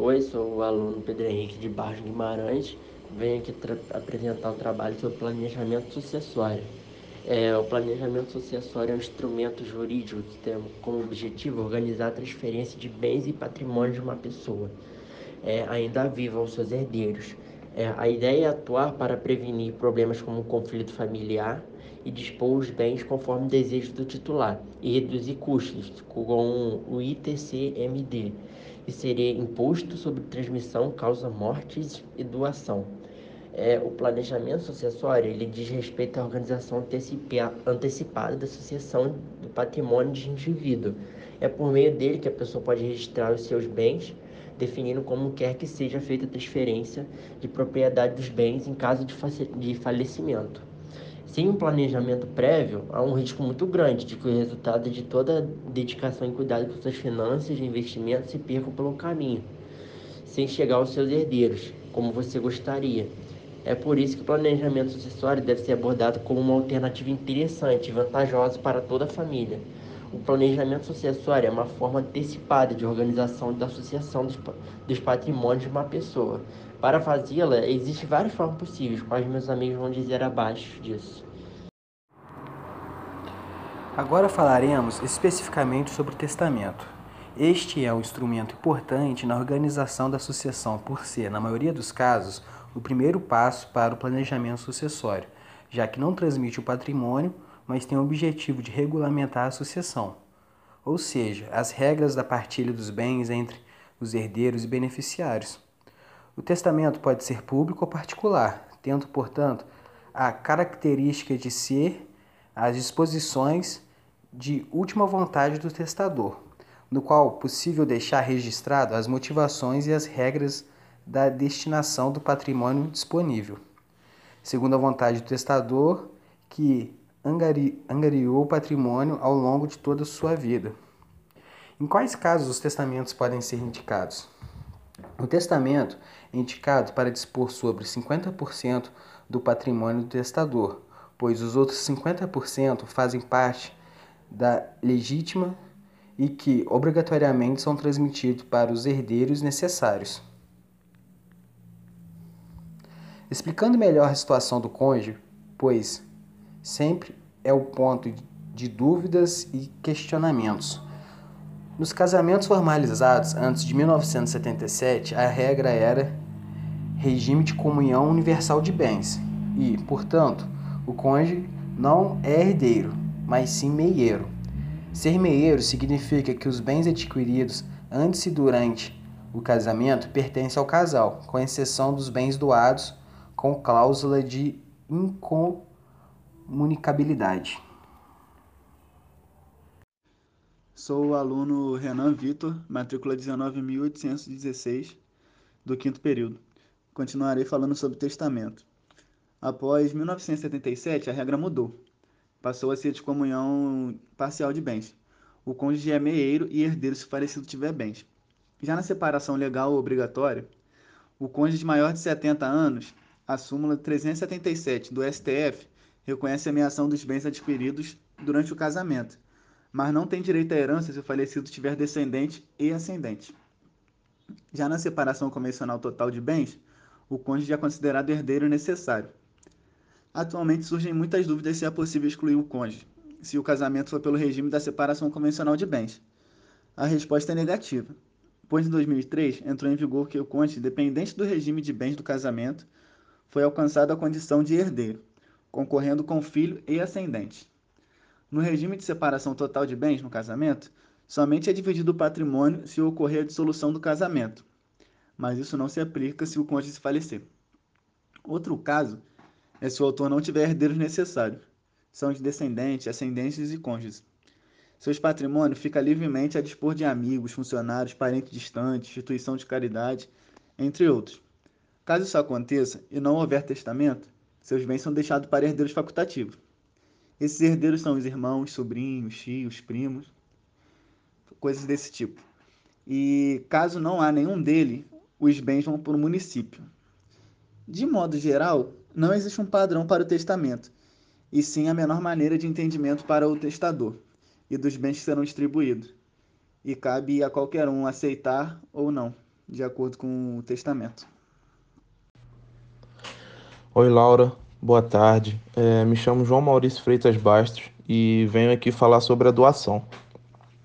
Oi, sou o aluno Pedro Henrique de Barros Guimarães. Venho aqui apresentar um trabalho sobre planejamento sucessório. É, o planejamento sucessório é um instrumento jurídico que tem como objetivo organizar a transferência de bens e patrimônio de uma pessoa, é, ainda viva aos seus herdeiros. É, a ideia é atuar para prevenir problemas como conflito familiar e dispor os bens conforme o desejo do titular e reduzir custos com o ITCMD que seria imposto sobre transmissão, causa mortes e doação. É, o planejamento sucessório ele diz respeito à organização antecipada da sucessão do patrimônio de indivíduo. É por meio dele que a pessoa pode registrar os seus bens, definindo como quer que seja feita a transferência de propriedade dos bens em caso de falecimento. Sem um planejamento prévio, há um risco muito grande de que o resultado de toda dedicação e cuidado com suas finanças e investimentos se percam pelo caminho, sem chegar aos seus herdeiros, como você gostaria. É por isso que o planejamento sucessório deve ser abordado como uma alternativa interessante e vantajosa para toda a família. O planejamento sucessório é uma forma antecipada de organização da associação dos, dos patrimônios de uma pessoa. Para fazê-la, existem várias formas possíveis, quais meus amigos vão dizer abaixo disso. Agora falaremos especificamente sobre o testamento. Este é um instrumento importante na organização da sucessão, por ser, na maioria dos casos, o primeiro passo para o planejamento sucessório, já que não transmite o patrimônio, mas tem o objetivo de regulamentar a sucessão, ou seja, as regras da partilha dos bens entre os herdeiros e beneficiários. O testamento pode ser público ou particular, tendo, portanto, a característica de ser as disposições de última vontade do testador, no qual é possível deixar registrado as motivações e as regras da destinação do patrimônio disponível, segundo a vontade do testador, que angari, angariou o patrimônio ao longo de toda a sua vida. Em quais casos os testamentos podem ser indicados? O testamento é indicado para dispor sobre 50% do patrimônio do testador, pois os outros 50% fazem parte da legítima e que obrigatoriamente são transmitidos para os herdeiros necessários. Explicando melhor a situação do cônjuge, pois sempre é o ponto de dúvidas e questionamentos. Nos casamentos formalizados antes de 1977, a regra era regime de comunhão universal de bens e, portanto, o cônjuge não é herdeiro, mas sim meieiro. Ser meieiro significa que os bens adquiridos antes e durante o casamento pertencem ao casal, com exceção dos bens doados com cláusula de incom Sou o aluno Renan Vitor, matrícula 19.816, do quinto período. Continuarei falando sobre testamento. Após 1977, a regra mudou. Passou a ser de comunhão parcial de bens. O cônjuge é meieiro e herdeiro se o falecido tiver bens. Já na separação legal obrigatória, o cônjuge maior de 70 anos, a súmula 377 do STF, reconhece a ameação dos bens adquiridos durante o casamento, mas não tem direito à herança se o falecido tiver descendente e ascendente. Já na separação convencional total de bens, o cônjuge é considerado herdeiro necessário. Atualmente surgem muitas dúvidas se é possível excluir o cônjuge, se o casamento for pelo regime da separação convencional de bens. A resposta é negativa, pois em 2003 entrou em vigor que o cônjuge, dependente do regime de bens do casamento, foi alcançado a condição de herdeiro concorrendo com filho e ascendente. No regime de separação total de bens no casamento, somente é dividido o patrimônio se ocorrer a dissolução do casamento, mas isso não se aplica se o cônjuge falecer. Outro caso é se o autor não tiver herdeiros necessários, são os descendentes, ascendentes e cônjuges. Seus patrimônios ficam livremente a dispor de amigos, funcionários, parentes distantes, instituição de caridade, entre outros. Caso isso aconteça e não houver testamento, seus bens são deixados para herdeiros facultativos. Esses herdeiros são os irmãos, sobrinhos, tios, primos, coisas desse tipo. E caso não há nenhum dele, os bens vão para o município. De modo geral, não existe um padrão para o testamento, e sim a menor maneira de entendimento para o testador e dos bens que serão distribuídos. E cabe a qualquer um aceitar ou não. de acordo com o testamento. Oi, Laura. Boa tarde. É, me chamo João Maurício Freitas Bastos e venho aqui falar sobre a doação.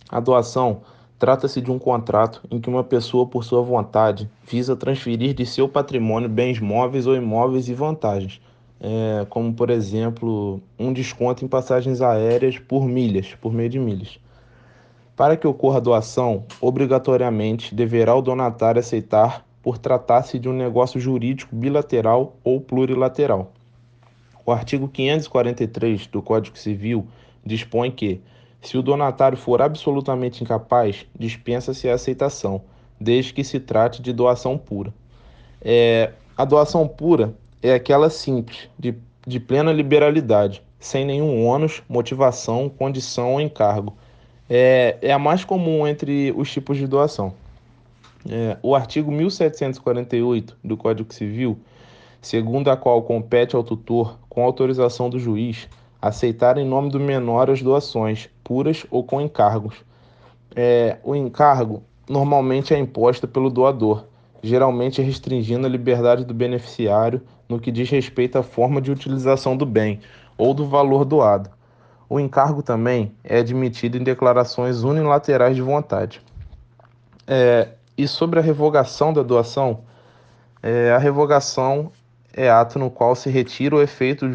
A doação trata-se de um contrato em que uma pessoa, por sua vontade, visa transferir de seu patrimônio bens móveis ou imóveis e vantagens, é, como, por exemplo, um desconto em passagens aéreas por milhas, por meio de milhas. Para que ocorra a doação, obrigatoriamente deverá o donatário aceitar por tratar-se de um negócio jurídico bilateral ou plurilateral. O artigo 543 do Código Civil dispõe que, se o donatário for absolutamente incapaz, dispensa-se a aceitação, desde que se trate de doação pura. É, a doação pura é aquela simples, de, de plena liberalidade, sem nenhum ônus, motivação, condição ou encargo é, é a mais comum entre os tipos de doação. É, o artigo 1748 do Código Civil, segundo a qual compete ao tutor, com autorização do juiz, aceitar em nome do menor as doações, puras ou com encargos. É, o encargo normalmente é imposto pelo doador, geralmente restringindo a liberdade do beneficiário no que diz respeito à forma de utilização do bem ou do valor doado. O encargo também é admitido em declarações unilaterais de vontade. É, e sobre a revogação da doação, é, a revogação é ato no qual se retira o efeito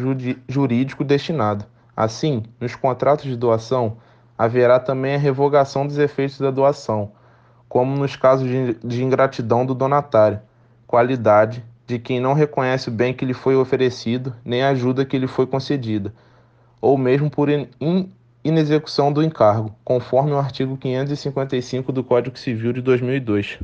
jurídico destinado. Assim, nos contratos de doação, haverá também a revogação dos efeitos da doação, como nos casos de, ingratidão do donatário, qualidade de quem não reconhece o bem que lhe foi oferecido, nem a ajuda que lhe foi concedida ou mesmo por in inexecução do encargo, conforme o artigo 555 do Código Civil de 2002.